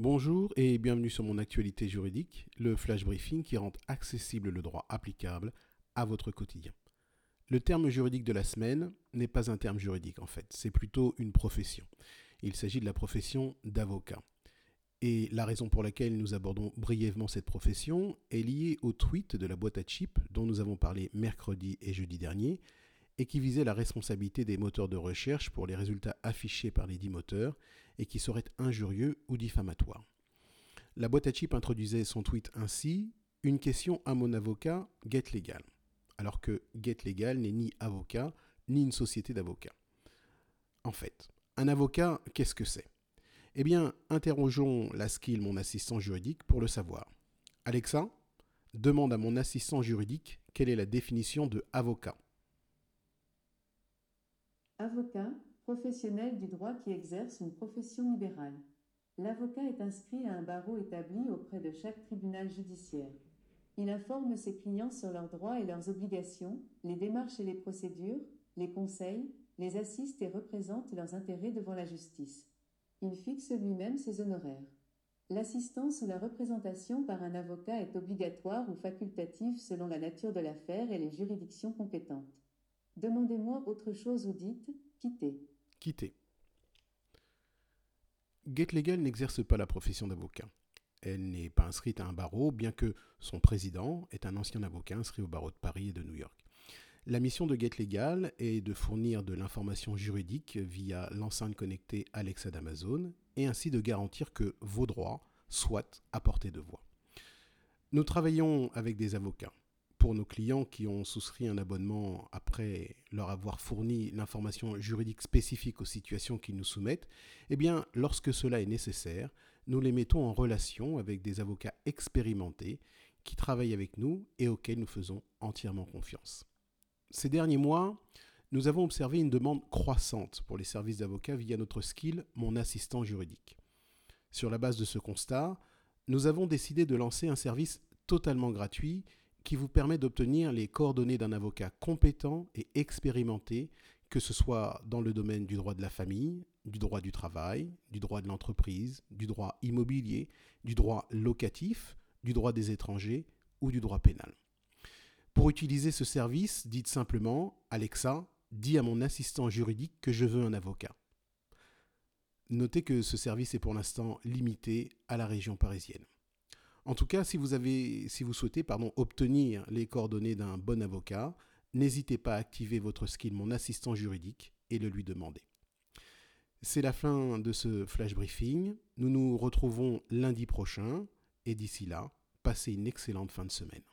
Bonjour et bienvenue sur mon actualité juridique, le flash briefing qui rend accessible le droit applicable à votre quotidien. Le terme juridique de la semaine n'est pas un terme juridique en fait, c'est plutôt une profession. Il s'agit de la profession d'avocat. Et la raison pour laquelle nous abordons brièvement cette profession est liée au tweet de la boîte à chips dont nous avons parlé mercredi et jeudi dernier et qui visait la responsabilité des moteurs de recherche pour les résultats affichés par les dix moteurs et qui serait injurieux ou diffamatoire. La boîte à chips introduisait son tweet ainsi Une question à mon avocat, Get Legal. Alors que Get Legal n'est ni avocat ni une société d'avocats. En fait, un avocat, qu'est-ce que c'est? Eh bien, interrogeons la skill, mon assistant juridique, pour le savoir. Alexa, demande à mon assistant juridique quelle est la définition de avocat. Avocat, professionnel du droit qui exerce une profession libérale. L'avocat est inscrit à un barreau établi auprès de chaque tribunal judiciaire. Il informe ses clients sur leurs droits et leurs obligations, les démarches et les procédures, les conseils, les assiste et représente leurs intérêts devant la justice. Il fixe lui-même ses honoraires. L'assistance ou la représentation par un avocat est obligatoire ou facultative selon la nature de l'affaire et les juridictions compétentes. Demandez-moi autre chose ou dites quittez. Quitter. GetLegal n'exerce pas la profession d'avocat. Elle n'est pas inscrite à un barreau, bien que son président est un ancien avocat inscrit au barreau de Paris et de New York. La mission de GetLegal est de fournir de l'information juridique via l'enceinte connectée Alexa d'Amazon et ainsi de garantir que vos droits soient à portée de voix. Nous travaillons avec des avocats pour nos clients qui ont souscrit un abonnement après leur avoir fourni l'information juridique spécifique aux situations qu'ils nous soumettent, eh bien, lorsque cela est nécessaire, nous les mettons en relation avec des avocats expérimentés qui travaillent avec nous et auxquels nous faisons entièrement confiance. Ces derniers mois, nous avons observé une demande croissante pour les services d'avocats via notre skill Mon assistant juridique. Sur la base de ce constat, nous avons décidé de lancer un service totalement gratuit qui vous permet d'obtenir les coordonnées d'un avocat compétent et expérimenté, que ce soit dans le domaine du droit de la famille, du droit du travail, du droit de l'entreprise, du droit immobilier, du droit locatif, du droit des étrangers ou du droit pénal. Pour utiliser ce service, dites simplement Alexa, dis à mon assistant juridique que je veux un avocat. Notez que ce service est pour l'instant limité à la région parisienne. En tout cas, si vous, avez, si vous souhaitez pardon, obtenir les coordonnées d'un bon avocat, n'hésitez pas à activer votre skill Mon assistant juridique et le lui demander. C'est la fin de ce flash briefing. Nous nous retrouvons lundi prochain et d'ici là, passez une excellente fin de semaine.